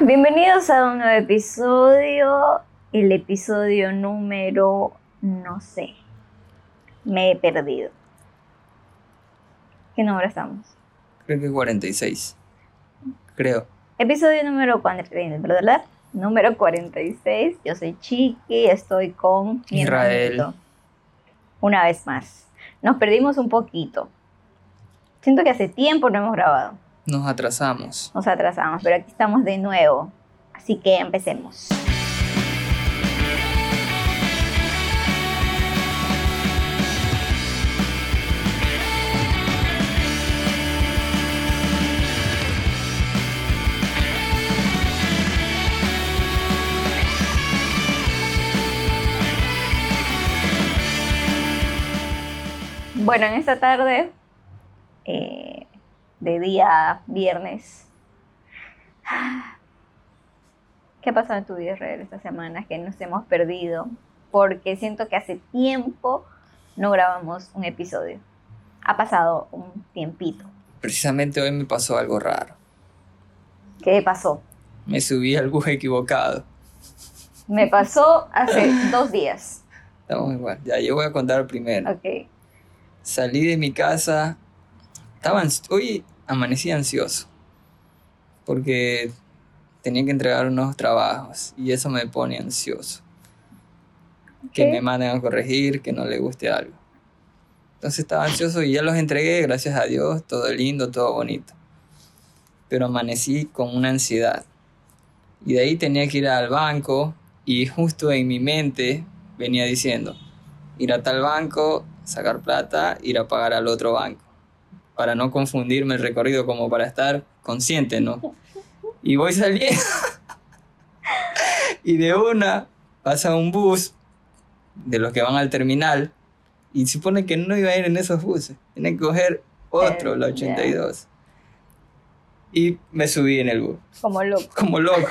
Bienvenidos a un nuevo episodio, el episodio número, no sé, me he perdido. ¿Qué número estamos? Creo que 46. Creo. Episodio número 46, ¿verdad? Número 46, yo soy Chiqui, estoy con mi Israel. hermanito. Una vez más. Nos perdimos un poquito. Siento que hace tiempo no hemos grabado. Nos atrasamos. Nos atrasamos, pero aquí estamos de nuevo. Así que empecemos. Bueno, en esta tarde, eh, de día viernes, ¿qué ha pasado en tu vida, Israel, esta semana? Que nos hemos perdido, porque siento que hace tiempo no grabamos un episodio. Ha pasado un tiempito. Precisamente hoy me pasó algo raro. ¿Qué pasó? Me subí al bus equivocado. Me pasó hace dos días. Estamos igual. Ya, yo voy a contar primero. Ok. Salí de mi casa. Estaba hoy amanecí ansioso. Porque tenía que entregar unos trabajos. Y eso me pone ansioso. Que me manden a corregir, que no le guste algo. Entonces estaba ansioso y ya los entregué, gracias a Dios. Todo lindo, todo bonito. Pero amanecí con una ansiedad. Y de ahí tenía que ir al banco. Y justo en mi mente venía diciendo, ir a tal banco, sacar plata, ir a pagar al otro banco. Para no confundirme el recorrido, como para estar consciente, ¿no? Y voy saliendo. y de una pasa un bus de los que van al terminal. Y se supone que no iba a ir en esos buses. Tiene que coger otro, Eh, la ya. 82. Y me subí en el bus Como loco. como loco.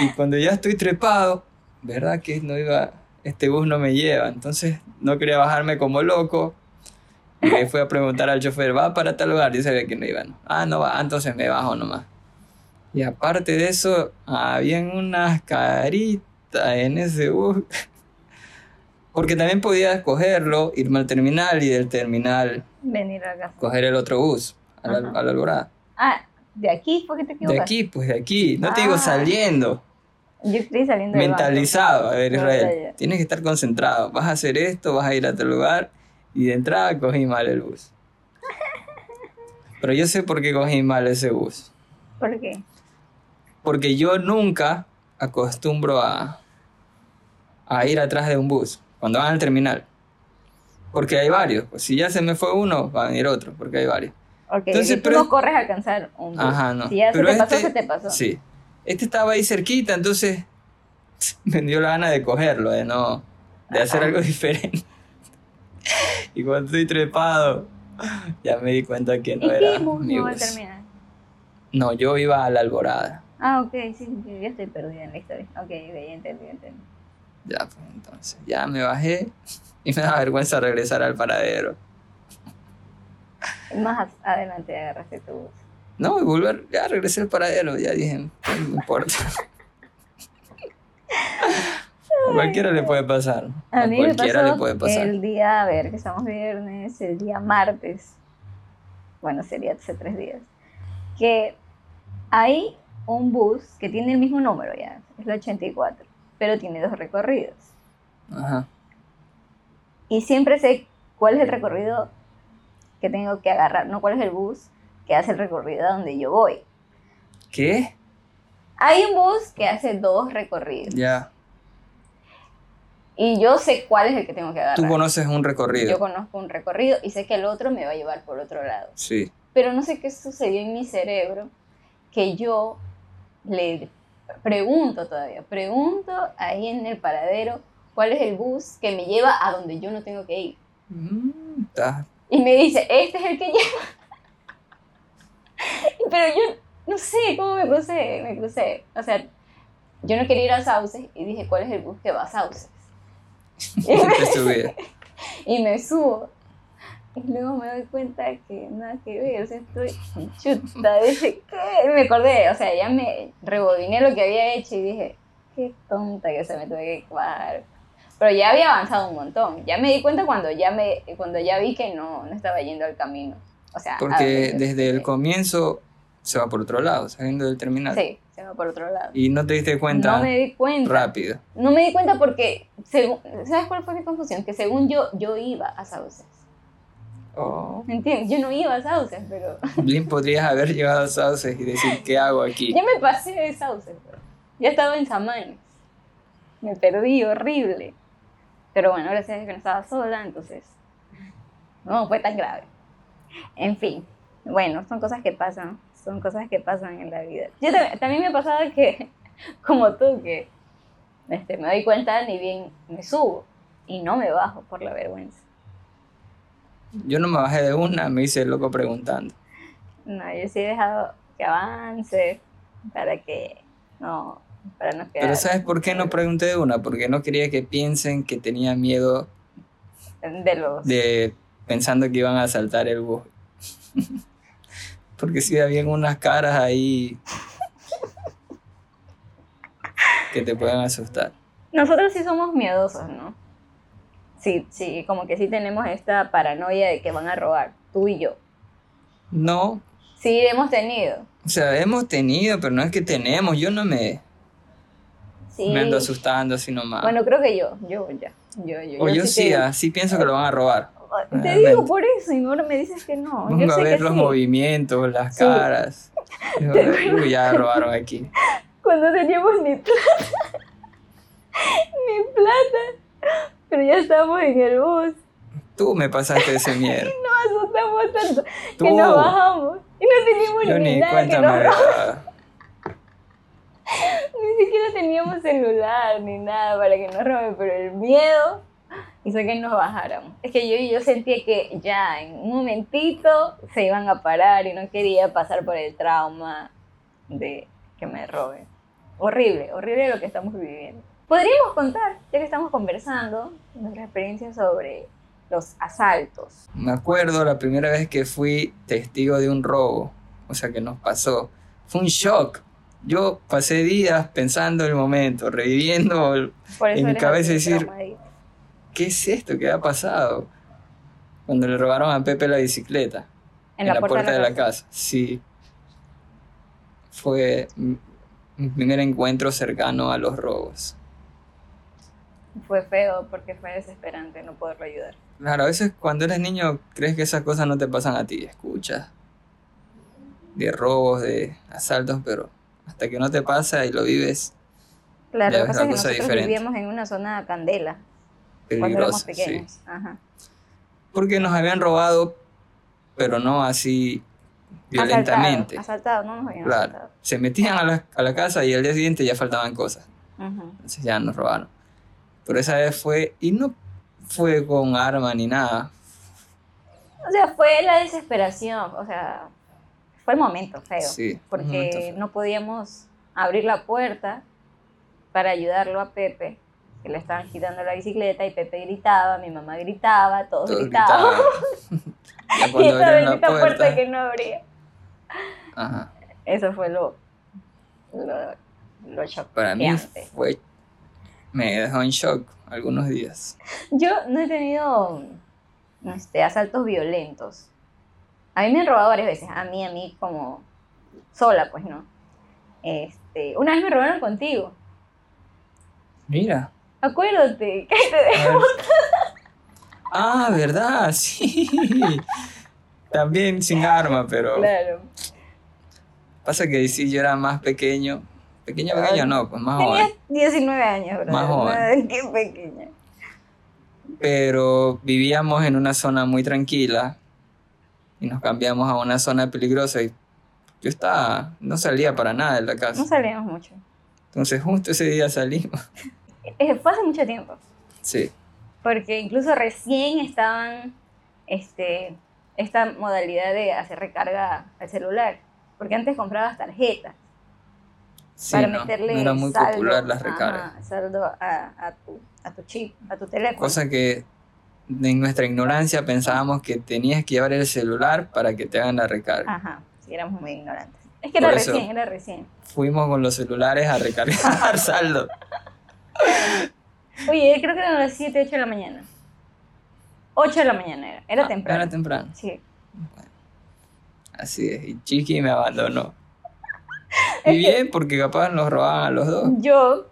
Y cuando ya estoy trepado, ¿verdad que no iba, este bus no me lleva? Entonces no quería bajarme como loco. Y le fui a preguntar al chofer, ¿va para tal lugar? Y sabía que no iba. ¿no? Ah, no va, entonces me bajo nomás. Y aparte de eso, habían unas caritas en ese bus. Porque también podía escogerlo, irme al terminal y del terminal Venir acá. coger el otro bus, a la, a la Alborada. Ah, ¿de aquí fue que te De equivocaste? aquí, pues de aquí. No te digo Ah. saliendo. Yo estoy saliendo del banco. mentalizado. A ver, No, Israel, ya. tienes que estar concentrado. Vas a hacer esto, vas a ir a tal lugar. Y de entrada cogí mal el bus. Pero yo sé por qué cogí mal ese bus. ¿Por qué? Porque yo nunca acostumbro a, a ir atrás de un bus cuando van al terminal. Porque hay varios. Pues si ya se me fue uno, va a venir otro, porque hay varios. Ok, Entonces, tú pero no es- corres a alcanzar un bus. Ajá, no. Si ya Pero se te pasó, este- se te pasó. Sí. Este estaba ahí cerquita, entonces me dio la gana de cogerlo, de no, de hacer algo diferente. Y cuando estoy trepado, ya me di cuenta que no ¿Y era qué bus mi no va a bus. terminar? No, yo iba a la alborada. Ah, ok, sí, yo estoy perdida en la historia. Ok, ok, ya entendí, entendí. Ya, pues entonces, ya me bajé y me da vergüenza regresar al paradero. Más adelante agarraste tu bus. No, y volver, ya regresé al paradero, ya dije, no me importa. Cualquiera le puede pasar. A mí me cualquiera pasó le puede pasar. el día, a ver, que estamos viernes, el día martes, bueno, sería hace tres días, que hay un bus que tiene el mismo número ya, es el 84, pero tiene dos recorridos. Ajá. Y siempre sé cuál es el recorrido que tengo que agarrar, no cuál es el bus que hace el recorrido a donde yo voy. ¿Qué? Hay un bus que hace dos recorridos Ya. Y yo sé cuál es el que tengo que agarrar. Tú conoces un recorrido. Yo conozco un recorrido y sé que el otro me va a llevar por otro lado. Sí. Pero no sé qué sucedió en mi cerebro que yo le pregunto todavía, pregunto ahí en el paradero cuál es el bus que me lleva a donde yo no tengo que ir. Mm, Y me dice, este es el que lleva. Pero yo no sé cómo me crucé, me crucé. O sea, yo no quería ir a Sauces y dije, ¿cuál es el bus que va a Sauces? te subí. Y me subo. Y luego me doy cuenta que nada que ver, o sea, estoy chuta, dije, ¿qué? Me acordé, o sea, ya me rebobiné lo que había hecho y dije, qué tonta que se me tuve que cuadrar. Pero ya había avanzado un montón. Ya me di cuenta cuando ya me cuando ya vi que no, no estaba yendo al camino. O sea, Porque desde el comienzo se va por otro lado, saliendo del terminal. Sí, se va por otro lado. Y no te diste cuenta No me di cuenta. rápido. No me di cuenta porque, según, ¿sabes cuál fue mi confusión? Que según yo, yo iba a Sauces. Oh, ¿Me entiendes? Yo no iba a Sauces, pero bien podrías haber llegado a Sauces y decir, ¿qué hago aquí? ya me pasé de Sauces. pero Ya estaba en Samanes. Me perdí horrible. Pero bueno, gracias a Dios que no estaba sola, entonces no fue tan grave. En fin, bueno, son cosas que pasan, son cosas que pasan en la vida. Yo también, también me ha pasado que, como tú, que este, me doy cuenta ni bien me subo y no me bajo por la vergüenza. Yo no me bajé de una, me hice loco preguntando. No, yo sí he dejado que avance para que no, para no quedar Pero ¿sabes por qué no pregunté de una? Porque no quería que piensen que tenía miedo de los... de pensando que iban a asaltar el bus. Porque sí habían unas caras ahí que te pueden asustar. Nosotros sí somos miedosos, ¿no? Sí, sí, como que sí tenemos esta paranoia de que van a robar, tú y yo. No, Sí, hemos tenido. o sea, hemos tenido, pero no es que tenemos. Yo no me, Sí. me ando asustando así nomás. Bueno, creo que yo, yo ya. Yo, yo, o yo sí, te- ah, sí pienso que lo van a robar. Te realmente. digo por eso y ahora me dices que no. yo Pongo a sé ver que los sí. movimientos, las Sí. caras. "Uy, ya robaron aquí. Cuando teníamos mi plata. mi plata. Pero ya estábamos en el bus. Tú me pasaste ese miedo. Nos asustamos tanto Tú. que nos bajamos. Y no teníamos Yo ni nada que nos. Ni siquiera teníamos celular ni nada para que nos roben, pero el miedo hizo que nos bajáramos. Es que yo, yo sentía que ya en un momentito se iban a parar y no quería pasar por el trauma de que me roben. Horrible, horrible lo que estamos viviendo. Podríamos contar, ya que estamos conversando, nuestra experiencia sobre los asaltos. Me acuerdo la primera vez que fui testigo de un robo, o sea que nos pasó. Fue un shock. Yo pasé días pensando el momento, reviviendo En mi cabeza decir-. Qué es esto, qué ha pasado. Cuando le robaron a Pepe la bicicleta en la, puerta, de la, casa. casa. Sí. Fue mi primer encuentro cercano a los robos. Fue feo porque fue desesperante no poderlo ayudar. Claro, a veces cuando eres niño crees que esas cosas no te pasan a ti, escuchas de robos, de asaltos, pero hasta que no te pasa y lo vives, Claro, Ya lo que pasa es que nosotros diferente. vivíamos en una zona candela cuando éramos peligroso. Sí. pequeños. Ajá. Porque nos habían robado, pero no así violentamente. Asaltado, asaltado, no nos habían Claro. asaltado. Se metían a la, a la casa y al día siguiente ya faltaban cosas. Entonces ya nos robaron. Pero esa vez fue, y no fue con arma ni nada. O sea, fue la desesperación, o sea, fue el momento feo. Sí, un momento porque feo. no podíamos abrir la puerta para ayudarlo a Pepe, que le estaban quitando la bicicleta y Pepe gritaba, mi mamá gritaba, todos, Todos gritaban. gritaban. ya y esta bendita puerta. puerta. que no abría. Ajá. Eso fue lo, lo, lo Para mí choqueante. fue. Me dejó en shock algunos días. Yo no he tenido este, asaltos violentos. A mí me han robado varias veces. A mí, a mí como sola, pues no. Este, una vez me robaron contigo. Mira. Acuérdate. que te ver. Ah, ¿verdad? Sí. También sin arma, pero. Claro. Pasa que sí, yo era más pequeño. Pequeño, pequeño no, pues más Tenía joven. 19 años, ¿verdad? Más joven. Qué pequeña. Pero vivíamos en una zona muy tranquila y nos cambiamos a una zona peligrosa y yo estaba, no salía para nada de la casa. No salíamos mucho. Entonces justo ese día salimos. Fue hace mucho tiempo. Sí, Porque incluso recién estaban este, esta modalidad de hacer recarga al celular. Porque antes comprabas tarjetas. sí, para no, meterle no era muy saldo, popular las recargas. ajá, saldo a, a tu, a tu chip, a tu teléfono. Cosa que en nuestra ignorancia pensábamos que tenías que llevar el celular para que te hagan la recarga. Ajá, sí, éramos muy ignorantes. Es que era Por recién, era recién. Fuimos con los celulares a recargar saldo. Oye, creo que eran las 7, 8 de la mañana. 8 de la mañana era, era Ah, temprano. Era temprano. Sí. Así es. Y Chiqui me abandonó. Y bien, porque capaz nos robaban a los dos. Yo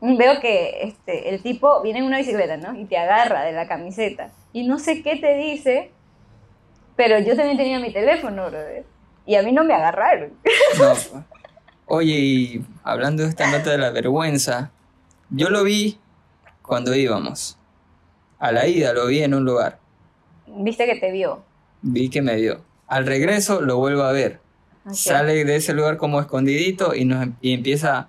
veo que este, el tipo viene en una bicicleta, ¿no? Y te agarra de la camiseta. Y no sé qué te dice, pero yo también tenía mi teléfono, brother. Y a mí no me agarraron. No, pues. Oye, y hablando de esta nota de la vergüenza, yo lo vi cuando íbamos. A la ida lo vi en un lugar. Viste que te vio. Vi que me vio. Al regreso lo vuelvo a ver. Ok. Sale de ese lugar como escondidito y, nos, y empieza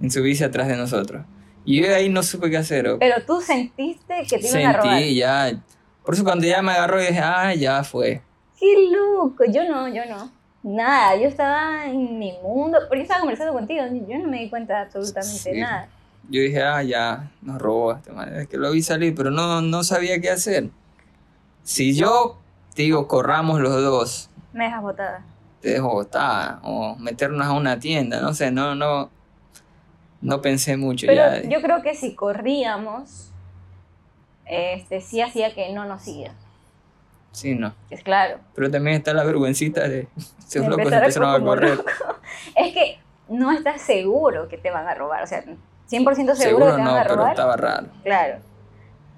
en subirse atrás de nosotros. Y yo de ahí no supe qué hacer. Pero tú sentiste que te iban a robar. Sentí ya. Por eso cuando ya me agarró dije, ah, ya fue. ¡Qué loco! Yo no, yo no. Nada, yo estaba en mi mundo. Porque estaba conversando contigo. Yo no me di cuenta absolutamente Sí. nada. Yo dije, ah, ya, nos robó este man. Es que lo vi salir, pero no, no sabía qué hacer. Si yo te digo, corramos los dos, Me dejas botada. te dejo botada, o meternos a una tienda, no sé, no, no, no pensé mucho Pero ya. yo creo que si corríamos, este, sí hacía que no nos siga. Sí, no. Es claro. Pero también está la vergüencita de esos locos empezaron a correr. loco. Es que no estás seguro que te van a robar. O sea, 100% seguro, que Seguro te no, van a pero robar. estaba raro. Claro.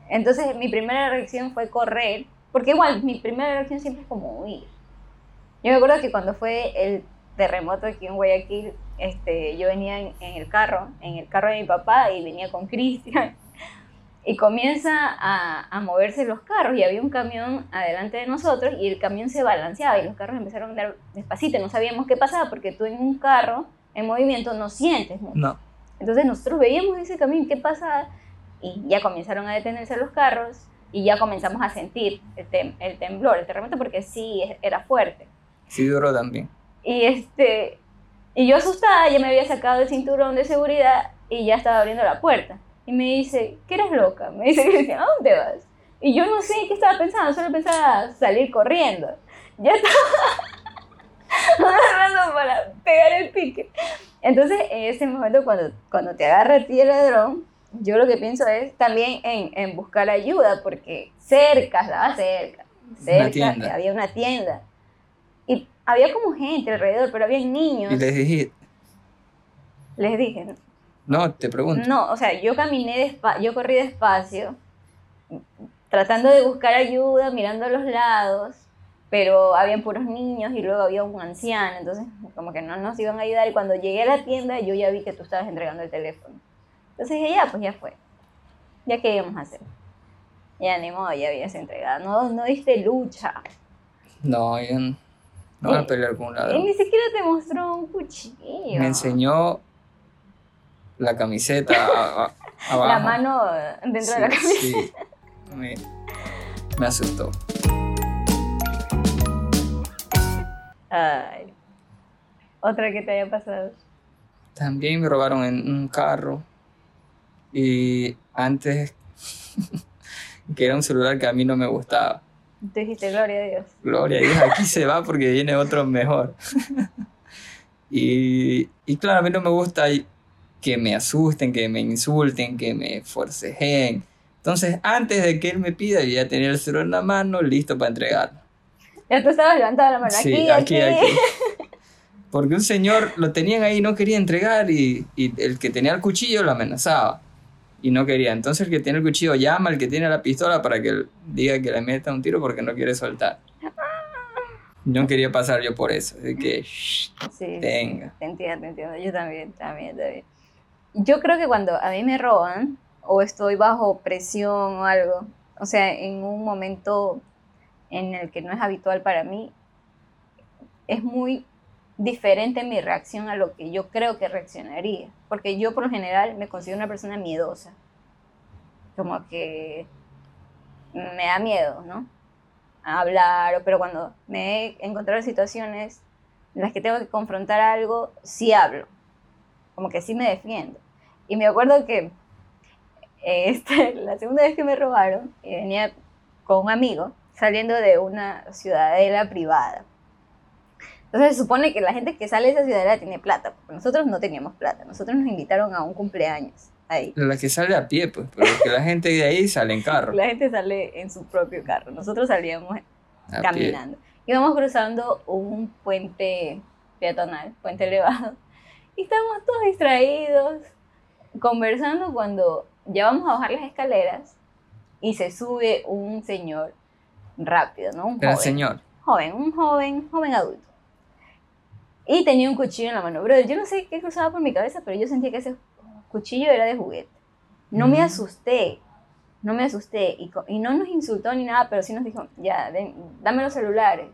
Entonces mi primera reacción fue correr, porque igual mi primera reacción siempre es como huir. Yo me acuerdo que cuando fue el terremoto aquí en Guayaquil, este, yo venía en, en el carro, en el carro de mi papá y venía con Cristian. Y comienza a, a moverse los carros y había un camión adelante de nosotros y el camión se balanceaba y los carros empezaron a andar despacito. No sabíamos qué pasaba porque tú en un carro en movimiento no sientes mucho. No, Entonces nosotros veíamos ese camino, ¿qué pasa? Y ya comenzaron a detenerse los carros y ya comenzamos a sentir el, tem- el temblor, el terremoto, porque sí, era fuerte. sí duró también. Y, este, y yo asustada, ya me había sacado el cinturón de seguridad y ya estaba abriendo la puerta. Y me dice, ¿qué eres loca? Me dice ¿a dónde vas? Y yo no sé qué estaba pensando, solo pensaba salir corriendo. Ya estaba agarrando para pegar el pique. Entonces, en ese momento, cuando, cuando te agarra a ti el ladrón, yo lo que pienso es también en, en buscar ayuda, porque cerca, estaba cerca, cerca, había una tienda. Y había como gente alrededor, pero había niños. Y les dije, Les dije, no, te pregunto. no, o sea, yo caminé despacio, yo corrí despacio, tratando de buscar ayuda, mirando a los lados, pero habían puros niños y luego había un anciano, entonces como que no nos iban a ayudar y cuando llegué a la tienda yo ya vi que tú estabas entregando el teléfono. Entonces dije, ya, pues ya fue. Ya qué íbamos a hacer. Ya ni modo, ya habías entregado. No, no diste lucha. No, yo no, no voy a pelear con un ladrón. ni siquiera te mostró un cuchillo. Me enseñó la camiseta a- a- abajo. La mano dentro Sí, de la camisa. sí. Me, me asustó. Ay. Otra que te haya pasado. También me robaron en un carro. Y antes, que era un celular que a mí no me gustaba. Tú dijiste, gloria a Dios. Gloria a Dios, aquí se va porque viene otro mejor. y, y claro, a mí no me gusta que me asusten, que me insulten, que me forcejeen. Entonces, antes de que él me pida, yo ya tenía el celular en la mano, listo para entregarlo. Ya tú estabas levantando la mano. Sí, aquí, aquí, aquí. aquí. Porque un señor lo tenían ahí y no quería entregar y, y el que tenía el cuchillo lo amenazaba y no quería. Entonces el que tiene el cuchillo llama al que tiene la pistola para que diga que le meta un tiro porque no quiere soltar. No quería pasar yo por eso. Así que, shh, Sí, Venga. Te entiendo, te entiendo. Yo también, también, también. Yo creo que cuando a mí me roban o estoy bajo presión o algo, o sea, en un momento en el que no es habitual para mí, es muy diferente mi reacción a lo que yo creo que reaccionaría. Porque yo por lo general me considero una persona miedosa. Como que me da miedo, ¿no? A hablar, pero cuando me he encontrado en situaciones en las que tengo que confrontar algo, sí hablo. Como que sí me defiendo. Y me acuerdo que este, la segunda vez que me robaron, y venía con un amigo saliendo de una ciudadela privada. Entonces se supone que la gente que sale de esa ciudadela tiene plata, nosotros no teníamos plata, nosotros nos invitaron a un cumpleaños ahí. La que sale a pie, pues, pero que la gente de ahí sale en carro. La gente sale en su propio carro, nosotros salíamos a pie. caminando. Íbamos cruzando un puente peatonal, puente elevado, y estábamos todos distraídos, conversando cuando ya vamos a bajar las escaleras y se sube un señor rápido, ¿no? Un Era joven. señor. Joven, un joven, joven adulto. Y tenía un cuchillo en la mano. Bro, yo no sé qué cruzaba por mi cabeza, pero yo sentía que ese cuchillo era de juguete. No me Mm. asusté, no me asusté. Y, y no nos insultó ni nada, pero sí nos dijo, ya, den- dame los celulares.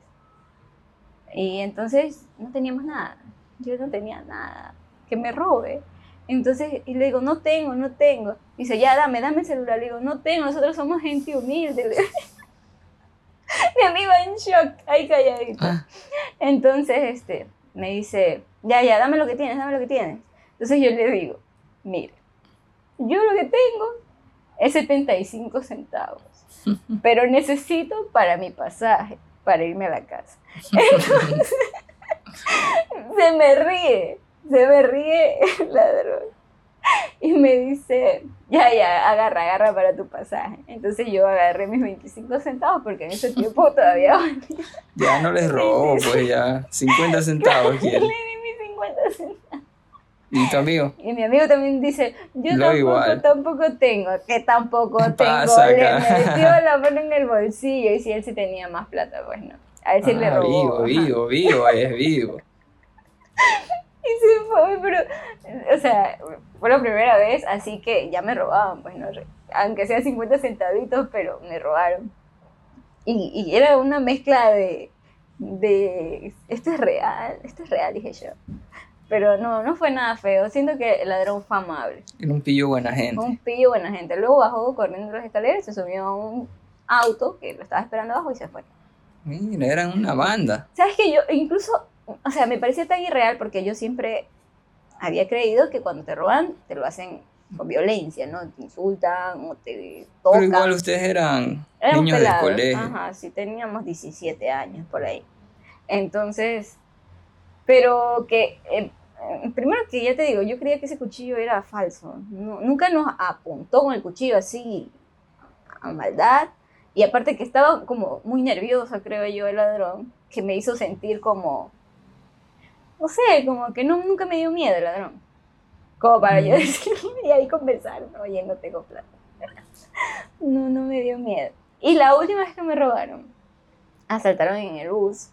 Y entonces no teníamos nada. Yo no tenía nada. Que me robe. Entonces, y le digo, no tengo, no tengo. Dice, ya, dame, dame el celular. Le digo, no tengo, nosotros somos gente humilde. Mi amigo en shock, ahí calladito. Ah, Entonces, este, me dice, ya, ya, dame lo que tienes, dame lo que tienes. Entonces yo le digo, mire, yo lo que tengo es 75 centavos, pero necesito para mi pasaje, para irme a la casa. Entonces, se me ríe, se me ríe el ladrón. Y me dice, ya, ya, agarra, agarra para tu pasaje. Entonces yo agarré mis 25 centavos porque en ese tiempo todavía valía. ya no les robó, pues ya 50 centavos Le di mis 50 centavos. ¿Y tu amigo? Y mi amigo también dice, yo Lo tampoco, igual. tampoco tengo, que tampoco tengo. Pasa Le acá. metió la mano en el bolsillo y si él sí tenía más plata, pues no. A él sí le Ah, robó. vivo, vivo, vivo, es vivo. Y se fue, pero, o sea, fue la primera vez, así que ya me robaban, pues no, aunque sea 50 centavitos, pero me robaron. Y, y era una mezcla de, de, esto es real, esto es real, dije yo. Pero no, no fue nada feo, siento que el ladrón fue amable. Era un pillo buena gente. Un pillo buena gente. Luego bajó corriendo las escaleras, se subió a un auto que lo estaba esperando abajo y se fue. Mira, eran una banda. ¿Sabes que Yo incluso, o sea, me parecía tan irreal porque yo siempre había creído que cuando te roban, te lo hacen con violencia, ¿no? Te insultan o te tocan. Pero igual ustedes eran Éramos niños pelados. de colegio. Ajá, sí, teníamos 17 años por ahí. Entonces, pero que, eh, primero que ya te digo, yo creía que ese cuchillo era falso. Nu- nunca nos apuntó con el cuchillo así a maldad. Y aparte que estaba como muy nerviosa, creo yo, el ladrón, que me hizo sentir como, no sé, como que no, nunca me dio miedo el ladrón. Como para yo Mm. decirle y ahí conversar, oye, no tengo plata. No, no me dio miedo. Y la última vez que me robaron, asaltaron en el bus.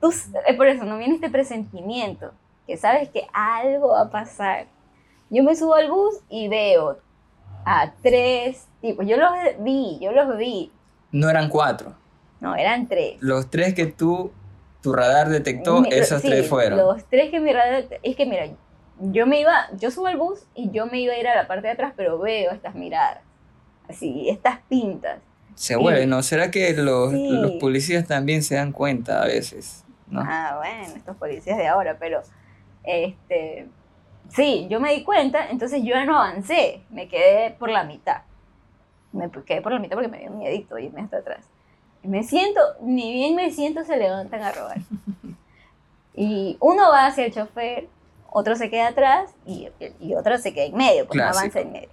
Tú, es por eso, no viene este presentimiento, que sabes que algo va a pasar. Yo me subo al bus y veo a tres tipos. Yo los vi, yo los vi. No eran cuatro. No, eran tres. Los tres que tú, tu radar detectó, Mi- esos sí, tres fueron. Los tres que mi radar. Es que mira, yo me iba, yo subo al bus y yo me iba a ir a la parte de atrás, pero veo estas miradas. Así, estas pintas. Se vuelve, ¿no? ¿Será que los, Sí. los policías también se dan cuenta a veces? ¿no? Ah, bueno, estos policías de ahora, pero este sí, yo me di cuenta, entonces yo ya no avancé, me quedé por la mitad. Me quedé por la mitad porque me dio miedito irme hasta atrás. Me siento, ni bien me siento, se levantan a robar. Y uno va hacia el chofer, otro se queda atrás y, y otro se queda en medio, pues no avanza en medio.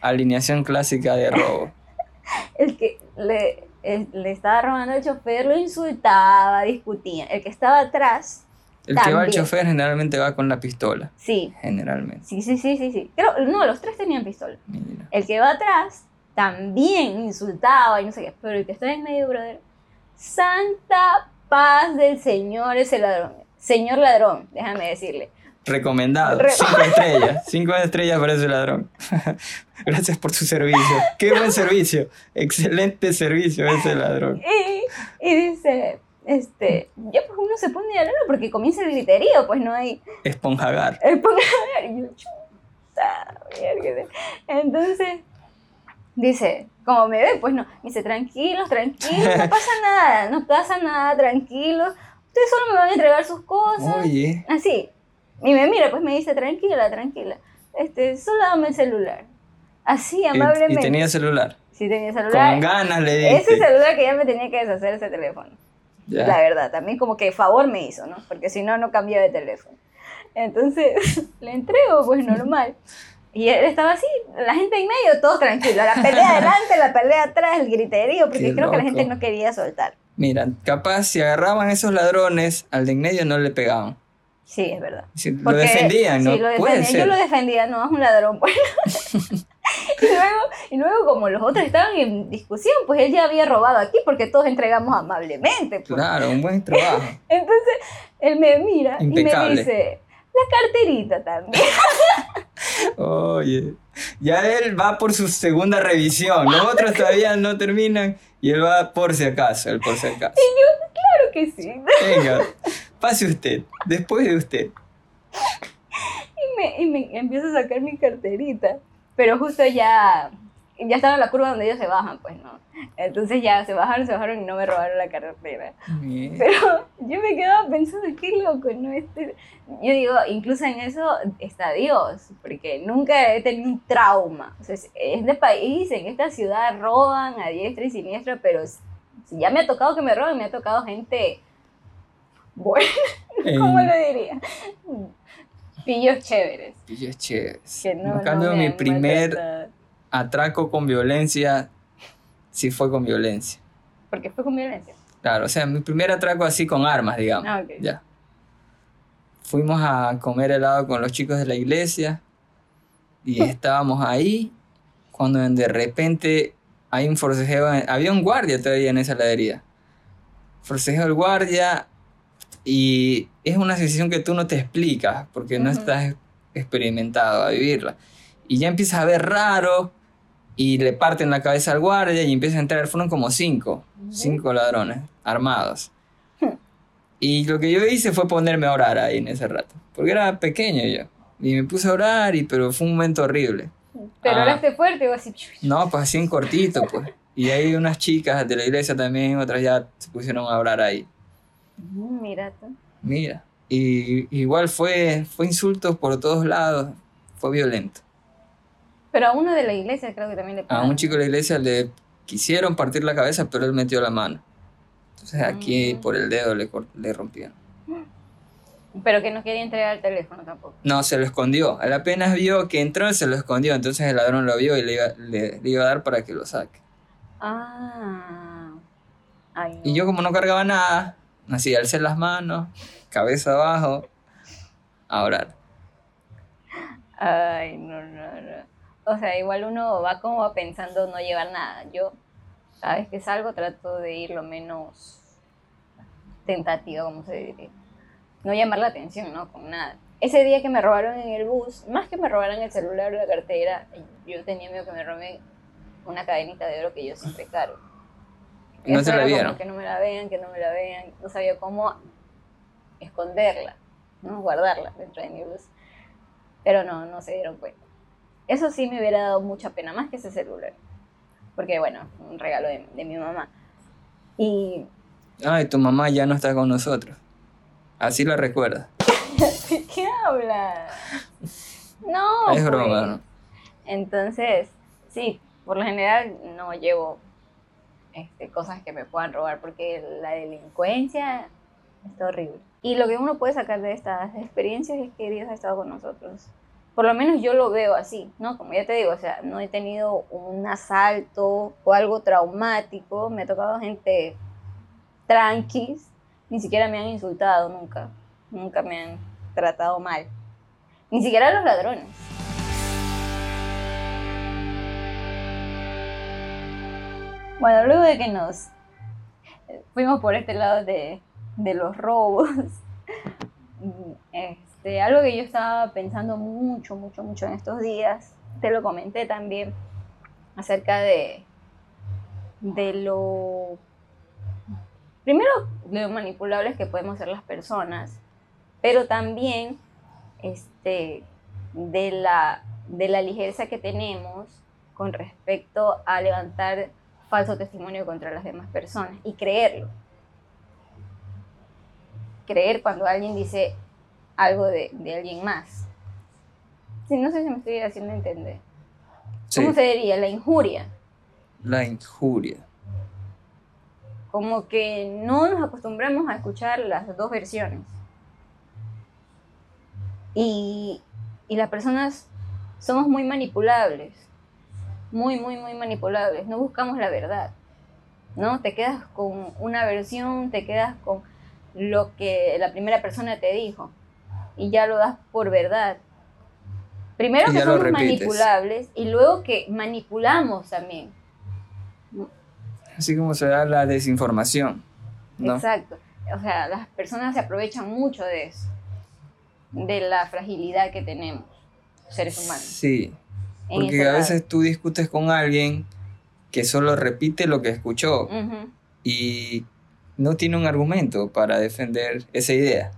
Alineación clásica de robo. El que le, el- le estaba robando al chofer lo insultaba, discutía. El que estaba atrás, El que va al chofer generalmente va con la pistola. sí, Generalmente. Sí, sí, sí, sí, sí. Creo, no, los tres tenían pistola. Mira. El que va atrás también insultaba y no sé qué, pero el que está en medio, brother, santa paz del Señor ese ladrón. Señor ladrón, déjame decirle. Recomendado. Re- Cinco estrellas. Cinco estrellas para ese ladrón. Gracias por su servicio. Qué buen servicio. Excelente servicio ese ladrón. Y, y dice, este, ya pues uno se pone a hablar porque comienza el griterío, pues no hay, Esponjagar. miércoles. Entonces, dice, como me ve, pues no, me dice, tranquilos, tranquilos, no pasa nada, no pasa nada, tranquilos, ustedes solo me van a entregar sus cosas, Oye. así. Y me mira, pues me dice, tranquila, tranquila, este, solo dame el celular. Así, amablemente. y tenía celular. Sí, tenía celular. Con ganas le diste. Ese celular que ya me tenía que deshacer ese teléfono. Ya. La verdad, también como que favor me hizo, ¿no? Porque si no, no cambiaba de teléfono. Entonces, le entrego, pues normal. Y él estaba así, la gente en medio, todos tranquilos. La pelea adelante, la pelea atrás, el griterío, porque Qué creo que la loco. gente no quería soltar. Mira, capaz si agarraban esos ladrones, al de en medio no le pegaban. Sí, es verdad. Si lo Porque- defendían, ¿no? sí, lo Puede defendían. ser. Yo lo defendía, no, es un ladrón. Pues. y, luego, y luego, como los otros estaban en discusión, pues él ya había robado aquí porque todos entregamos amablemente. pues. Claro, un buen trabajo. Entonces, él me mira y me Impecable. dice, la carterita también. Oye, ya él va por su segunda revisión. Los otros todavía no terminan y él va por si acaso, el por si acaso. claro que sí. Venga, pase usted, después de usted. Y me, y me empiezo a sacar mi carterita. Pero justo ya, ya estaba en la curva donde ellos se bajan, pues no. Entonces ya se bajaron, se bajaron y no me robaron la cartera. Bien. Pero yo me quedaba pensando, qué loco, ¿no? Este, yo digo, incluso en eso está Dios, porque nunca he tenido un trauma. O sea, es, es de país, en esta ciudad roban a diestra y siniestra, pero si ya me ha tocado que me roben, me ha tocado gente buena, ¿cómo lo diría? Pillos chéveres. pillos chéveres. Que no, En no mi primer maltratado. atraco con violencia sí fue con violencia. Porque fue con violencia. Claro, o sea, mi primer atraco así con armas, digamos. Ah, ok. Ya. Fuimos a comer helado con los chicos de la iglesia y estábamos ahí cuando de repente hay un forcejeo, en- había un guardia todavía en esa heladería. Forcejeo el guardia y es una sensación que tú no te explicas porque no estás experimentado a vivirla. Y ya empiezas a ver raro y le parten la cabeza al guardia y empiezan a entrar, fueron como cinco, cinco ladrones armados. Y lo que yo hice fue ponerme a orar ahí en ese rato, porque era pequeño yo. Y me puse a orar, y, pero fue un momento horrible. Pero Ah. hablaste fuerte o así. No, pues así en cortito, pues. Y hay unas chicas de la iglesia también, otras ya se pusieron a orar ahí. Mira tú. Mira. Y igual fue, fue insultos por todos lados, fue violento. Pero a uno de la iglesia creo que también le A un chico de la iglesia le quisieron partir la cabeza, pero él metió la mano. Entonces aquí Mm. por el dedo le, le rompieron. Pero que no quería entregar el teléfono tampoco. No, se lo escondió. Él apenas vio que entró, se lo escondió. Entonces el ladrón lo vio y le iba, le- le iba a dar para que lo saque. Ah. Ay, no. Y yo como no cargaba nada, así alcé las manos, cabeza abajo, a orar. Ay, no, no, no. O sea, igual uno va como pensando no llevar nada. Yo, cada vez que salgo, trato de ir lo menos tentativa, como se diría. No llamar la atención, ¿no? Con nada. Ese día que me robaron en el bus, más que me robaran el celular o la cartera, yo tenía miedo que me roben una cadenita de oro que yo siempre cargo. No te la vieron. Que no me la vean, que no me la vean. No sabía cómo esconderla, ¿no? Guardarla dentro de mi bus. Pero no, no se dieron cuenta. Eso sí me hubiera dado mucha pena, más que ese celular. Porque, bueno, un regalo de, de mi mamá. Y Ay, tu mamá ya no está con nosotros. Así la recuerda. ¿De qué habla? No. es broma, pues. ¿no? Entonces, sí, por lo general no llevo este, cosas que me puedan robar porque la delincuencia está horrible. Y lo que uno puede sacar de estas experiencias es que Dios ha estado con nosotros. Por lo menos yo lo veo así, ¿no? Como ya te digo, o sea, no he tenido un asalto o algo traumático. Me ha tocado gente tranquis, ni siquiera me han insultado nunca. Nunca me han tratado mal. Ni siquiera los ladrones. Bueno, luego de que nos fuimos por este lado de, de los robos, este, algo que yo estaba pensando mucho, mucho, mucho en estos días, te lo comenté también, acerca de, de lo, primero, de lo manipulables que podemos ser las personas, pero también este, de, la, de la ligereza que tenemos con respecto a levantar falso testimonio contra las demás personas y creerlo. Creer cuando alguien dice algo de, de alguien más. Sí, no sé si me estoy haciendo entender. Sí, ¿Cómo se diría? La injuria. la injuria. Como que no nos acostumbramos a escuchar las dos versiones. Y, y las personas somos muy manipulables. Muy, muy, muy manipulables. No buscamos la verdad. ¿No? Te quedas con una versión, te quedas con lo que la primera persona te dijo. Y ya lo das por verdad. Primero Y que somos manipulables y luego que manipulamos también. Así como se da la desinformación. ¿no? Exacto. O sea, las personas se aprovechan mucho de eso, de la fragilidad que tenemos, seres humanos. Sí, porque a veces tú discutes con alguien que solo repite lo que escuchó y no tiene un argumento para defender esa idea.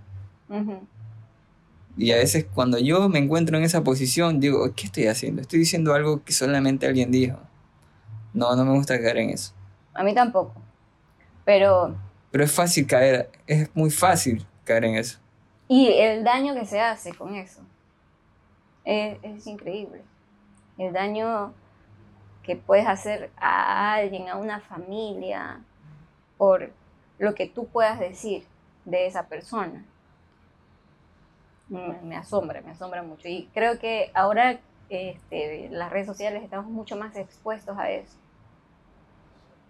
Y a veces cuando yo me encuentro en esa posición, digo, ¿qué estoy haciendo? Estoy diciendo algo que solamente alguien dijo. No, no me gusta caer en eso. A mí tampoco. Pero, Pero es fácil caer, es muy fácil caer en eso. y el daño que se hace con eso es, es increíble. El daño que puedes hacer a alguien, a una familia, por lo que tú puedas decir de esa persona. Me, asombra, me asombra mucho. Y creo que ahora este, las redes sociales estamos mucho más expuestos a eso.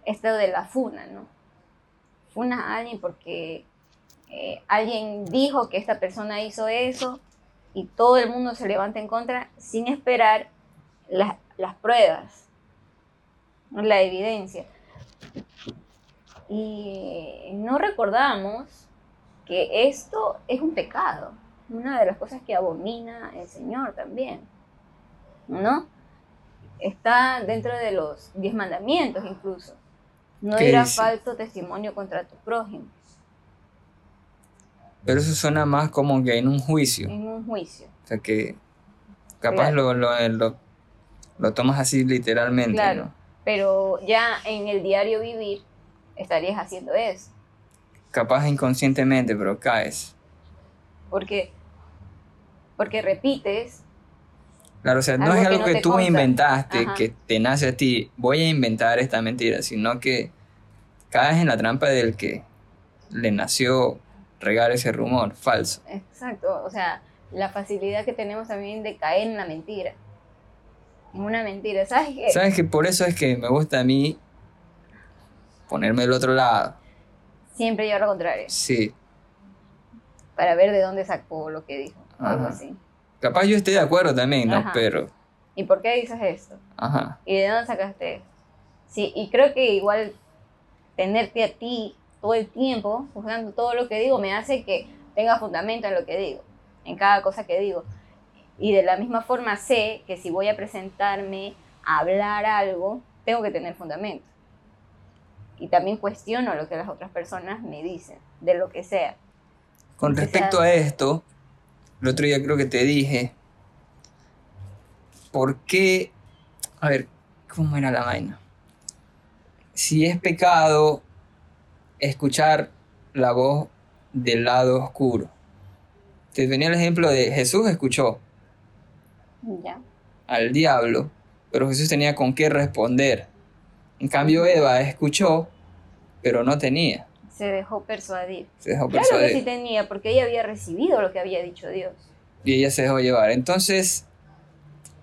Esto de la funa, ¿no? Funas a alguien porque eh, alguien dijo que esta persona hizo eso y todo el mundo se levanta en contra sin esperar las, pruebas, la evidencia. Y no recordamos que esto es un pecado, una de las cosas que abomina el Señor también, ¿no? Está dentro de los diez mandamientos incluso. No ¿Qué dirás dice? falso testimonio contra tu prójimo Pero eso suena más como que en un juicio. en un juicio. O sea que capaz Claro. lo, lo, lo, lo tomas así literalmente. Claro. ¿no? Pero ya en el diario vivir estarías haciendo eso. Capaz inconscientemente, pero caes. Porque, porque repites, Claro, o sea, no Algo es que algo no que, tú consta. inventaste, Ajá. que te nace a ti, voy a inventar esta mentira, sino que caes en la trampa del que le nació regar ese rumor falso. exacto, o sea, la facilidad que tenemos también de caer en la mentira. En una mentira, ¿sabes qué? ¿Sabes que por eso es que me gusta a mí ponerme del otro lado? Siempre llevar lo contrario, Sí, para ver de dónde sacó lo que dijo, algo así. capaz yo estoy de acuerdo también, ¿no? Ajá. Pero, ¿Y por qué dices esto? ajá, ¿Y de dónde sacaste esto? Sí, y creo que igual tenerte a ti todo el tiempo, juzgando todo lo que digo, me hace que tenga fundamento en lo que digo, en cada cosa que digo. Y de la misma forma sé que si voy a presentarme a hablar algo, tengo que tener fundamento. Y también cuestiono lo que las otras personas me dicen, de lo que sea. Con O sea- respecto a esto, el otro día creo que te dije, ¿por qué? A ver, ¿cómo era la vaina? Si es pecado escuchar la voz del lado oscuro. Te venía el ejemplo de Jesús escuchó al diablo, pero Jesús tenía con qué responder. En cambio, Eva escuchó, pero no tenía. Se dejó persuadir. Se dejó Claro que persuadir. sí tenía, porque ella había recibido lo que había dicho Dios. y ella se dejó llevar. Entonces,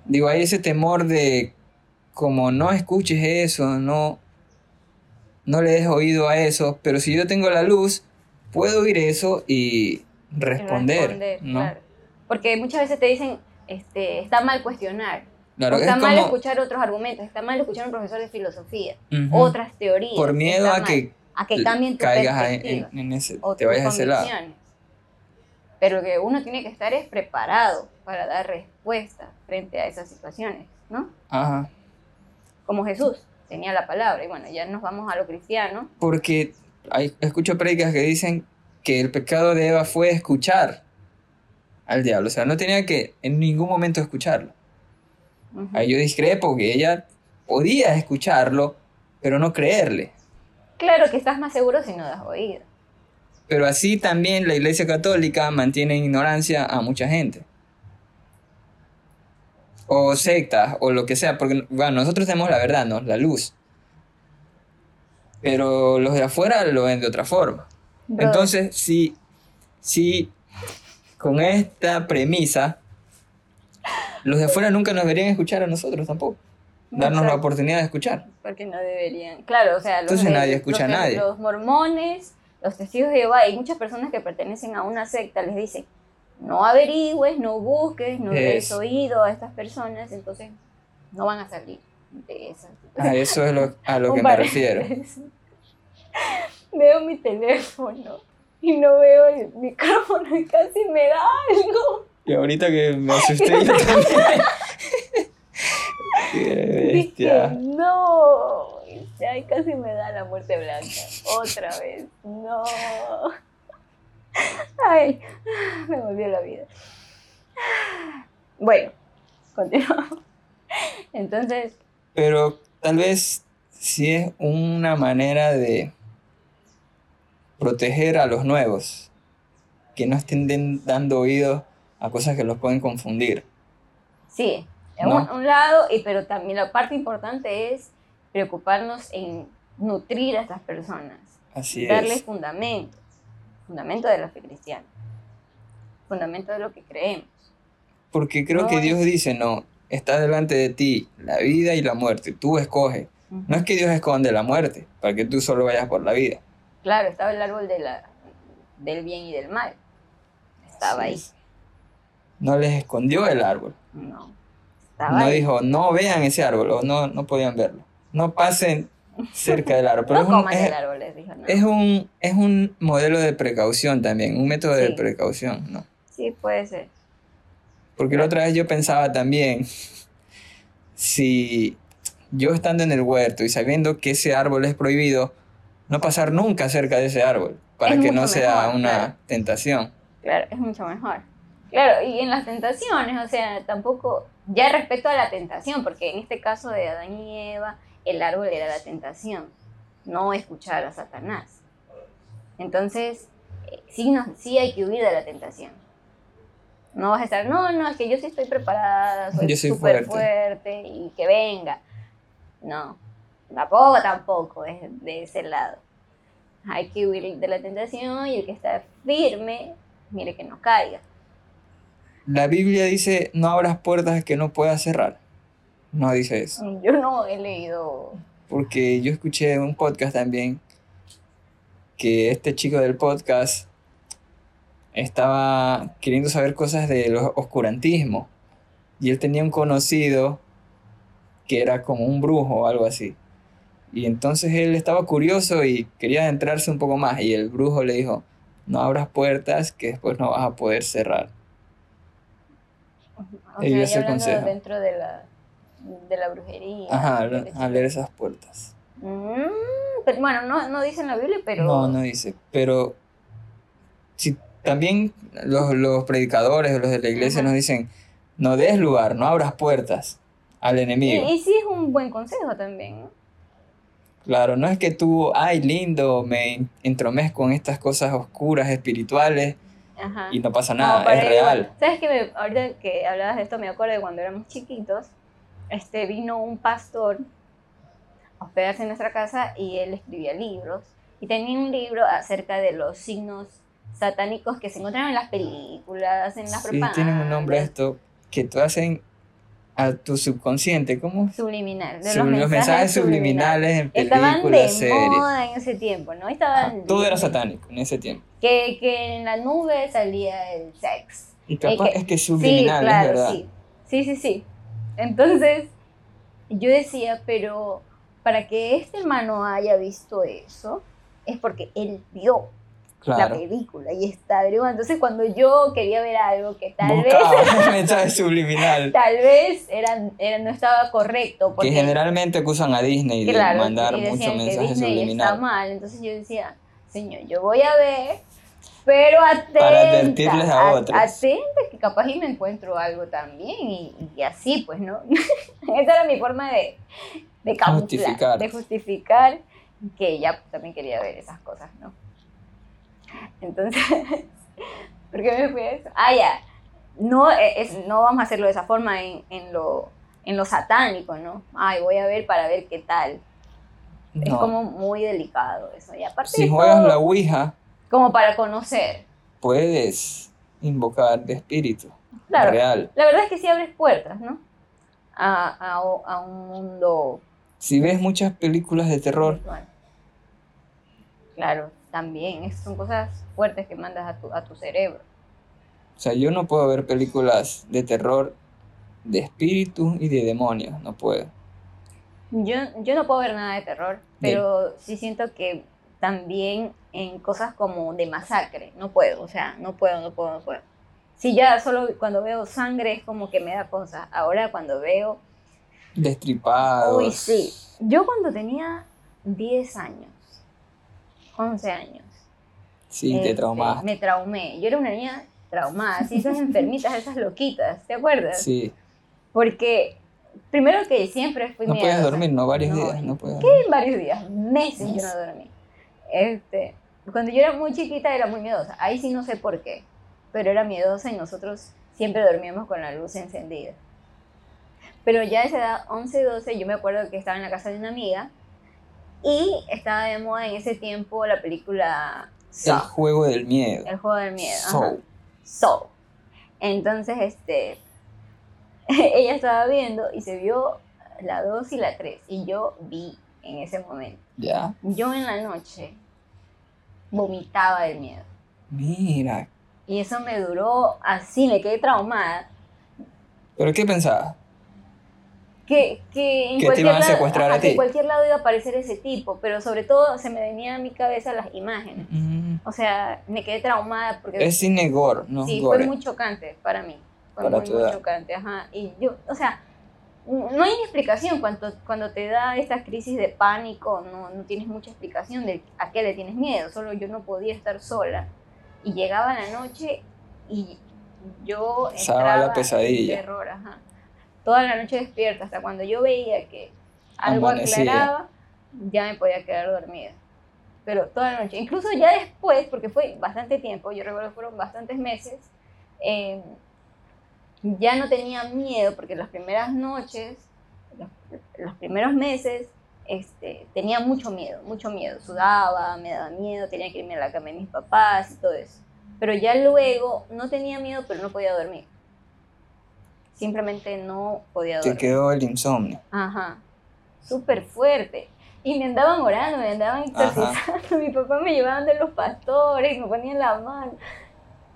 digo, hay ese temor de como no escuches eso, no, no le des oído a eso, pero si yo tengo la luz, puedo oír eso y responder, ¿no? claro. Porque muchas veces te dicen, este, está mal cuestionar, Claro, está es mal como escuchar otros argumentos, está mal escuchar a un profesor de filosofía, ujú, otras teorías. por miedo a mal, que, a que cambien tu caigas en, perspectiva en- en ese, o te vayas a ese lado. Pero lo que uno tiene que estar es preparado para dar respuesta frente a esas situaciones, ¿no? Ajá. Como Jesús tenía la palabra, y bueno, ya nos vamos a lo cristiano. Porque hay, escucho predicas que dicen que el pecado de Eva fue escuchar al diablo. O sea, no tenía que en ningún momento escucharlo. Ujú. Ahí yo discrepo que ella podía escucharlo, pero no creerle. Claro que estás más seguro si no das oído. Pero así también la Iglesia Católica mantiene en ignorancia a mucha gente. o sectas o lo que sea, porque bueno, nosotros tenemos la verdad, ¿no? La luz. Pero los de afuera lo ven de otra forma. Entonces, si, si con esta premisa, los de afuera nunca nos deberían escuchar a nosotros tampoco. Darnos la oportunidad de escuchar. Porque no deberían. Claro, o sea, los, Entonces nadie escucha los a nadie. Los mormones, los testigos de Jehová y muchas personas que pertenecen a una secta les dicen, no averigües, no busques, no des Eso. oído a estas personas, entonces no van a salir de esas. A eso es lo, a lo que me refiero. Veo mi teléfono y no veo el micrófono y casi me da algo. Y ahorita que me asusté yo también. Qué Dije, no, ay, casi me da la muerte blanca. Otra vez, no. Ay, me volvió la vida. Bueno, continuamos. Entonces, Pero tal vez sí es una manera de proteger a los nuevos, que no estén dando oídos a cosas que los pueden confundir. sí, No. un, un lado, y, pero también la parte importante es preocuparnos en nutrir a estas personas. Así darles es. fundamento, fundamento de la fe cristiana, fundamento de lo que creemos. Porque creo No que es- Dios dice, no, está delante de ti la vida y la muerte, tú escoges. No es que Dios esconde la muerte, para que tú solo vayas por la vida. Claro, estaba el árbol de la, del bien y del mal. Estaba Así ahí. es. No les escondió el árbol. No. Estaba No ahí. dijo, no vean ese árbol, o no, no podían verlo. No pasen cerca del árbol. Pero no es, un, coman es- el árbol, les dijo. No. es un, es un modelo de precaución también, un método de precaución, ¿no? Sí, puede ser. Porque la otra vez yo pensaba también, si yo estando en el huerto y sabiendo que ese árbol es prohibido, no pasar nunca cerca de ese árbol, para Es que no sea una claro. tentación. Claro, es mucho mejor. Claro, y en las tentaciones, o sea, tampoco, ya respecto a la tentación, porque en este caso de Adán y Eva, el árbol era la tentación, no escuchar a Satanás. Entonces, eh, sí, nos, sí hay que huir de la tentación. No vas a estar, no, no, es que yo sí estoy preparada, soy súper fuerte". fuerte y que venga. No, tampoco, tampoco es de ese lado. Hay que huir de la tentación y el que está firme, mire que no caiga. La Biblia dice, no abras puertas que no puedas cerrar. No dice eso. Yo no he leído. Porque yo escuché en un podcast también que este chico del podcast estaba queriendo saber cosas del oscurantismo. Y él tenía un conocido que era como un brujo o algo así. Y entonces él estaba curioso y quería adentrarse un poco más. Y el brujo le dijo, no abras puertas que después no vas a poder cerrar. O Ellos sea, ese consejo. dentro de la, de la brujería. Ajá, leer esas puertas. Mm, pero bueno, no, no dice en la Biblia, pero. No, no dice. Pero si también los, los predicadores o los de la iglesia Ajá. nos dicen, no des lugar, no abras puertas al Y, enemigo. y sí es un buen consejo también, ¿no? Claro, no es que tú, ay, lindo, me entromezco en estas cosas oscuras, espirituales, Ajá. y no pasa nada, es igual, real. ¿Sabes qué? Me- ahorita que hablabas de esto, me acuerdo de cuando éramos chiquitos. Este, vino un pastor a hospedarse en nuestra casa y él escribía libros. Y tenía un libro acerca de los signos satánicos que se encontraban en las películas, en las Sí, propagandas. tienen un nombre esto que tú hacen a tu subconsciente, ¿cómo? Subliminal. De Sub- los, mensajes subliminales en Estaban de películas, series. moda en ese tiempo, ¿no? Ah, Estaban. todo era satánico en ese tiempo. Que, que en la nube salía el sex. Y capaz que- es que es subliminal, sí, claro, es verdad. Sí. sí, sí, sí. Entonces, yo decía, pero para que este hermano haya visto eso, es porque él vio la Claro. película y está averiguando. Entonces, cuando yo quería ver algo que tal vez, Buscaba el mensaje subliminal. tal vez era, era- no estaba correcto, porque que generalmente acusan a Disney de claro, mandar y decían mucho que mensaje Disney está mal. Entonces yo decía, señor, yo voy a ver, pero atenta. Para advertirles a otros. Atenta que capaz y me encuentro algo también y, y así, pues, ¿no? Esa era mi forma de, de camuflar, Justificar. de justificar que ella también quería ver esas cosas, ¿no? Entonces, ¿por qué me fui a eso? Ah, ya. no, eh, es, no vamos a hacerlo de esa forma en, en, lo, en lo satánico, ¿no? Ay, voy a ver para ver qué tal. Es como muy delicado eso. Y aparte Si juegas todo, la Ouija, como para conocer. puedes invocar de espíritu Claro. real. La verdad es que sí abres puertas, ¿no? A, a, a un mundo Si ves muchas películas de terror, virtual. Claro, también. Son cosas fuertes que mandas a tu, a tu cerebro. o sea, yo no puedo ver películas de terror de espíritus y de demonios, no puedo. Yo, yo no puedo ver nada de terror, pero sí siento que también en cosas como de masacre, no puedo, o sea, no puedo, no puedo, no puedo. Si ya solo cuando veo sangre es como que me da cosas. Ahora cuando veo Destripados. Uy, sí. Yo cuando tenía 10 años, 11 años, Sí, te este, traumaste. me traumé. Yo era una niña traumada, así esas enfermitas, esas loquitas, ¿te acuerdas? Sí, Porque primero que siempre fui no puedes dormir, no varios No, días, no puedes. ¿Qué en varios días? Meses yo no dormí. Este, cuando yo era muy chiquita era muy miedosa. Ahí sí no sé por qué, pero era miedosa y nosotros siempre dormíamos con la luz encendida. Pero ya a esa edad, 11, 12, yo me acuerdo que estaba en la casa de una amiga y estaba de moda en ese tiempo la película El juego del miedo. el juego del miedo. Soul. Saw. Entonces, este, ella estaba viendo y se vio la 2 y la 3 y yo vi en ese momento. Ya. Yo en la noche vomitaba del miedo. Mira. Y eso me duró así, me quedé traumada. ¿Pero qué pensabas? Que, que en Que te cualquier iban a lado- secuestrar ajá, a que ti. en cualquier lado iba a aparecer ese tipo, pero sobre todo se me venían a mi cabeza las imágenes. Mm, O sea, me quedé traumada porque Es cine gore, no sí, gore. fue muy chocante para mí. Fue Para muy, muy chocante, ajá. Y yo, o sea, no hay explicación cuando, cuando te da esta crisis de pánico, no, no tienes mucha explicación de a qué le tienes miedo. Solo yo no podía estar sola. Y llegaba la noche y yo Estaba entraba la pesadilla. en terror, ajá. Toda la noche despierta, hasta cuando yo veía que algo Amanecía. aclaraba, ya me podía quedar dormida. Pero toda la noche, incluso ya después, porque fue bastante tiempo, yo recuerdo que fueron bastantes meses, eh, ya no tenía miedo, porque las primeras noches, los, los primeros meses, este, tenía mucho miedo, mucho miedo. Sudaba, me daba miedo, tenía que irme a la cama de mis papás y todo eso. Pero ya luego no tenía miedo, pero no podía dormir. Simplemente no podía Te dormir. quedó el insomnio. Ajá. Súper fuerte. Y me andaban orando, me andaban exorcizando. Mi papá me llevaban de los pastores, me ponían la mano.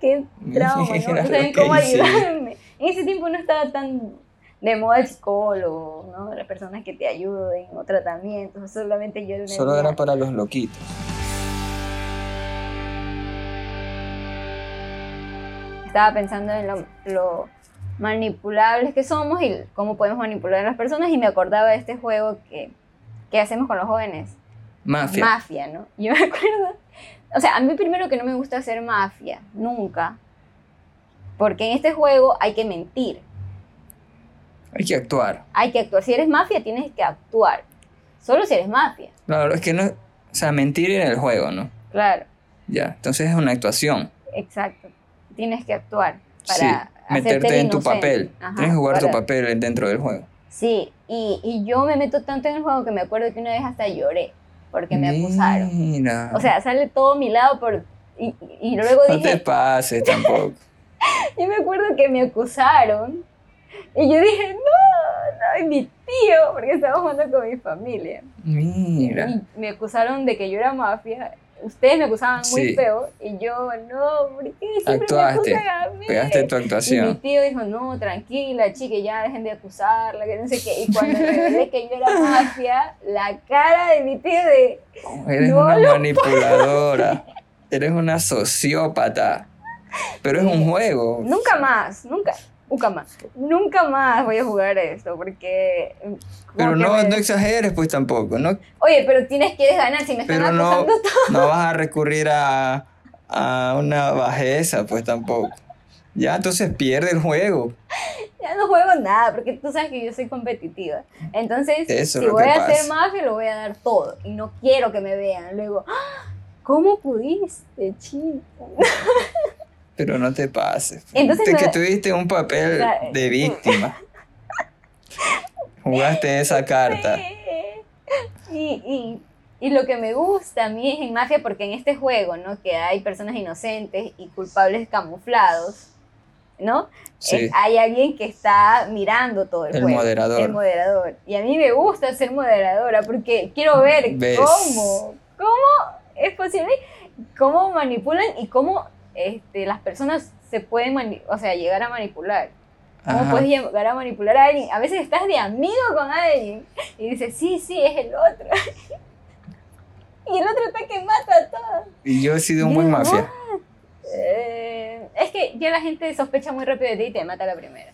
Qué trauma, ¿no? No saben cómo ayudarme. En ese tiempo no estaba tan de moda el psicólogo, ¿no? Las personas que te ayuden o tratamientos. Solamente yo era Solo era para los loquitos. estaba pensando en lo, lo manipulables que somos y cómo podemos manipular a las personas y me acordaba de este juego que, que hacemos con los jóvenes. Mafia. Mafia, ¿no? Yo me acuerdo, o sea, a mí primero que no me gusta hacer mafia, nunca, porque en este juego hay que mentir, Hay que actuar. hay que actuar. Si eres mafia tienes que actuar, solo si eres mafia, Claro, es que no. O sea, mentir en el juego, ¿no? claro, Ya. Entonces es una actuación. exacto. Tienes que actuar para sí. Meterte en tu papel. Ajá, Tienes que jugar tu papel dentro del juego. Sí, y, y yo me meto tanto en el juego que me acuerdo que una vez hasta lloré porque me acusaron. Mira. O sea, sale todo mi lado por... Y, y luego no te dije, pases tampoco. yo me acuerdo que me acusaron y yo dije, no, no, y mi tío, porque estaba jugando con mi familia. Mira. Y me acusaron de que yo era mafia. Ustedes me acusaban muy Sí. feo y yo, no, ¿por qué siempre Actuaste, me acusan a mí? Pegaste tu Y mi actuación. tío dijo, no, tranquila, chica, ya dejen de acusarla, que no sé qué. Y cuando revelé que yo era mafia, la cara de mi tío de, Eres no una manipuladora. Eres una sociópata. Pero es un juego. nunca más, nunca, nunca más, nunca más voy a jugar esto, porque... Pero no, me- no exageres, pues tampoco. No, Oye, pero tienes que ganar, si me están pero no, acusando todo. no vas a recurrir a, a una bajeza, pues tampoco. Ya, entonces pierde el juego. Ya no juego nada, porque tú sabes que yo soy competitiva. Entonces, Eso es si voy a hacer mafia, lo voy a dar todo. Y no quiero que me vean. Luego. ¿cómo pudiste, chica? Pero no te pases. Entonces Te- no- que tuviste un papel de víctima. Jugaste esa carta. Sí. Y, y, y lo que me gusta a mí es en Mafia, porque en este juego, ¿no? Que hay personas inocentes y culpables camuflados, ¿no? Sí. Eh, hay alguien que está mirando todo el, El juego. moderador. El moderador. Y a mí me gusta ser moderadora porque quiero ver ¿Ves? cómo, cómo es posible, cómo manipulan y cómo este, las personas se pueden, o sea, llegar a manipular. ¿Cómo Ajá. puedes llegar a manipular a alguien? A veces estás de amigo con alguien y dices, sí, sí, es el otro. y el otro está que mata a todos. Y yo he sido un buen Digo, mafia. Eh, es que ya la gente sospecha muy rápido de ti y te mata la primera.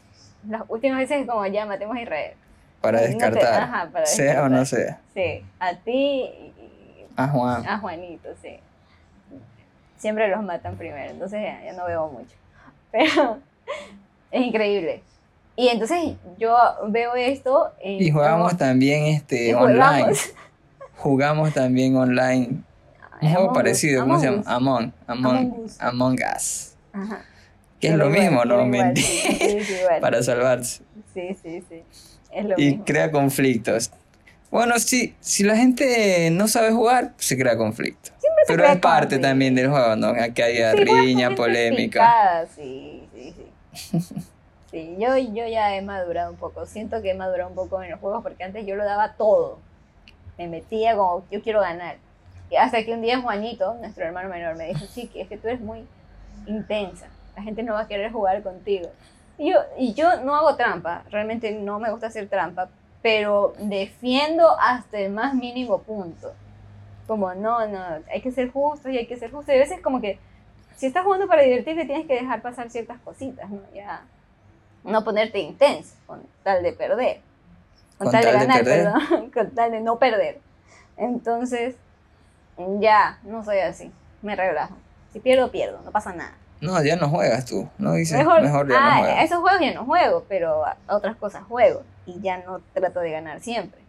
Las últimas veces es como, ya matemos a Israel. Para No te- descartar. ajá, para sea o no sea. Sí, a ti y A Juan. a Juanito, sí. Siempre los matan primero, entonces ya, ya no veo mucho. Pero es increíble. Y entonces yo veo esto Y jugamos como- también este online. jugamos. También online. Un juego parecido, ¿cómo se llama? Among. Among, Among Us. Ajá. Que es lo igual, mismo, ¿no? igual, Mentira. sí. Para salvarse. Sí, sí, sí. Es lo Y mismo. crea conflictos. Bueno, sí, si la gente no sabe jugar, se crea conflicto. Se Pero es parte también del juego, ¿no? Sí, juegas con riña, polémica. Sí, sí, sí. Sí, yo, yo ya he madurado un poco. Siento que he madurado un poco en los juegos porque antes yo lo daba todo. Me metía como, yo quiero ganar. Y hasta que un día Juanito, nuestro hermano menor, me dijo, sí, es que tú eres muy intensa. La gente no va a querer jugar contigo. Y yo, y yo no hago trampa, realmente no me gusta hacer trampa, pero defiendo hasta el más mínimo punto. Como, no, no, hay que ser justos y hay que ser justos. Y a veces como que, si estás jugando para divertirte, tienes que dejar pasar ciertas cositas, ¿no? Ya, no ponerte intenso, con tal de perder. Con, Con tal, de tal de ganar, perdón, con tal de no perder. Entonces, ya, no soy así, me relajo. Si pierdo, pierdo, no pasa nada. No, ya no juegas tú. No dices, mejor, ya no ah, esos juegos ya no juego, pero a otras cosas juego y ya no trato de ganar siempre.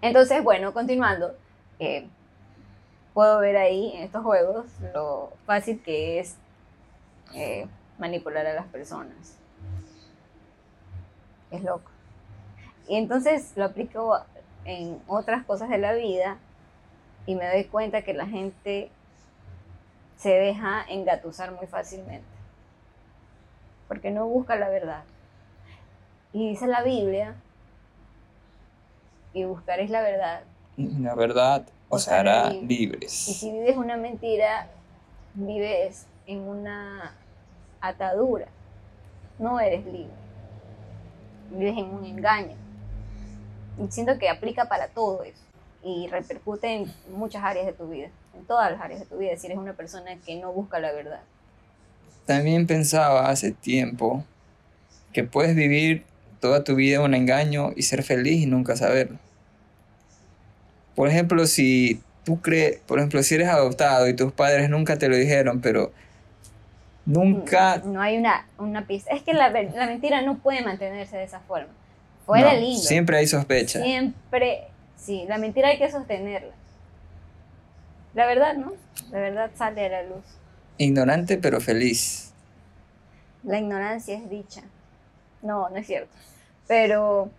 Entonces, bueno, continuando, puedo ver ahí en estos juegos lo fácil que es eh, manipular a las personas. Es loco. Y entonces lo aplico en otras cosas de la vida y me doy cuenta que la gente se deja engatusar muy fácilmente. Porque no busca la verdad. Y dice la Biblia, y buscaréis la verdad. La verdad os Os hará hará libres. Y si vives una mentira, vives en una atadura. No eres libre. Vives en un engaño. Y siento que aplica para todo eso. Y repercute en muchas áreas de tu vida. En todas las áreas de tu vida. Si eres una persona que no busca la verdad. También pensaba hace tiempo que puedes vivir toda tu vida en un engaño y ser feliz y nunca saberlo. Por ejemplo, si tú crees, por ejemplo, si eres adoptado y tus padres nunca te lo dijeron, pero nunca No hay una, una pista. Es que la, la mentira no puede mantenerse de esa forma. Fuera no, lindo. siempre hay sospecha. Siempre, sí, la mentira hay que sostenerla. La verdad, ¿no? La verdad sale a la luz. Ignorante pero feliz. La ignorancia es dicha. No, no es cierto. Pero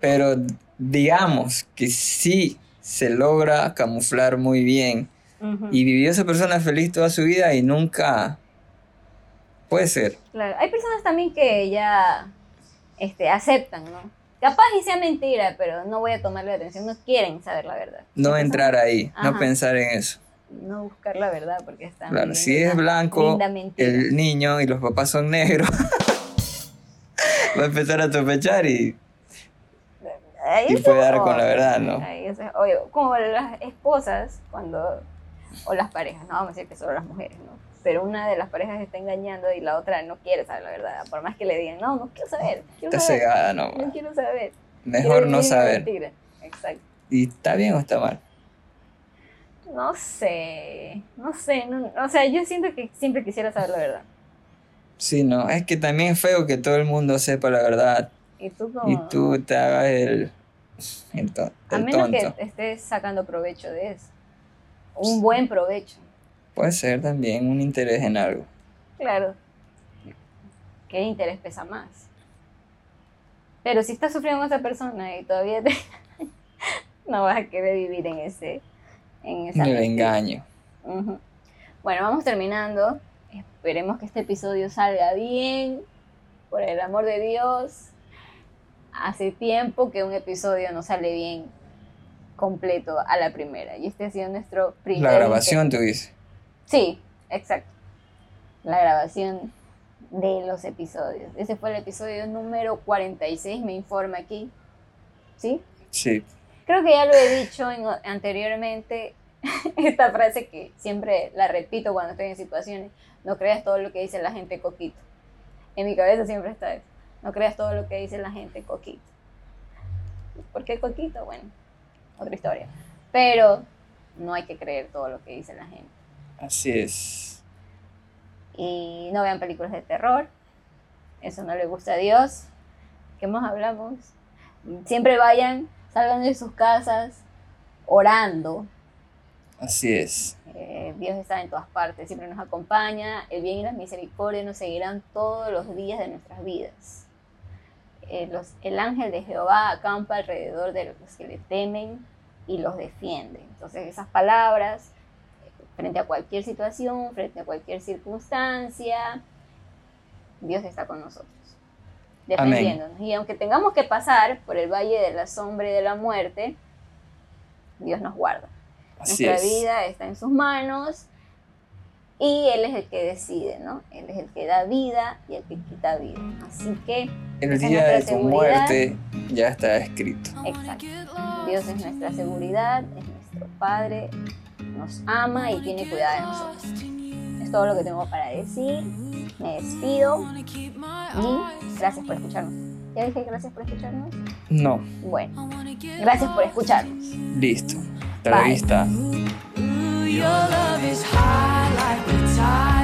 Pero digamos que sí se logra camuflar muy bien ujú, y vivió esa persona feliz toda su vida y nunca puede ser. claro, hay personas también que ya este, aceptan, ¿no? Capaz y sea mentira, pero no voy a tomarle atención, no quieren saber la verdad. No entrar ahí, no Ajá. pensar en eso. No buscar la verdad porque están Claro, si es blanco, el niño y los papás son negros, va a empezar a sospechar y Ahí y puede dar con la verdad, ¿no? ahí es- oye, como las esposas, cuando, o las parejas, no vamos a decir que solo las mujeres, ¿no? Pero una de las parejas está engañando y la otra no quiere saber la verdad, por más que le digan, no, no quiero saber, quiero está saber, cegada, no. no quiero saber. Mejor no saber. mentira. Exacto. ¿Y está bien o está mal? No sé, no sé, no- o sea, yo siento que siempre quisiera saber la verdad. Sí, no, es que también es feo que todo el mundo sepa la verdad Y tú como... y tú te hagas el, el, to- A el menos tonto. que estés sacando provecho de eso. Un buen provecho. Puede ser también un interés en algo. Claro. ¿Qué interés pesa más? Pero si estás sufriendo con esa persona y todavía te... no vas a querer vivir en ese... En esa el engaño. Ujú. Bueno, vamos terminando. Esperemos que este episodio salga bien. Por el amor de Dios. Hace tiempo que un episodio no sale bien completo a la primera. Y este ha sido nuestro primer La grabación, tú dices. Sí, exacto. La grabación de los episodios. Ese fue el episodio número 46, me informa aquí. ¿Sí? Sí. Creo que ya lo he dicho en- anteriormente, esta frase que siempre la repito cuando estoy en situaciones, no creas todo lo que dice la gente coquito. En mi cabeza siempre está eso, no creas todo lo que dice la gente coquito. ¿Por qué coquito? Bueno, otra historia. Pero no hay que creer todo lo que dice la gente. Así es. Y no vean películas de terror, eso no le gusta a Dios. ¿Qué más hablamos? Siempre vayan, salgan de sus casas orando, Así es. Eh, Dios está en todas partes, siempre nos acompaña. El bien y la misericordia nos seguirán todos los días de nuestras vidas. Eh, los- el ángel de Jehová acampa alrededor de los que le temen y los defiende. Entonces esas palabras, frente a cualquier situación, frente a cualquier circunstancia, Dios está con nosotros, Amén. defendiéndonos. Y aunque tengamos que pasar por el valle de la sombra y de la muerte, Dios nos guarda. Así Nuestra es. vida está en sus manos y Él es el que decide, ¿no? Él es el que da vida y el que quita vida. Así que, El día de tu seguridad. muerte ya está escrito. exacto. Dios es nuestra seguridad, es nuestro Padre, nos ama y tiene cuidado de nosotros. Es todo lo que tengo para decir. Me despido y gracias por escucharnos. ¿Ya dije gracias por escucharnos? No, Bueno, gracias por escucharnos. listo. Hasta la vista. Your love is high like the tide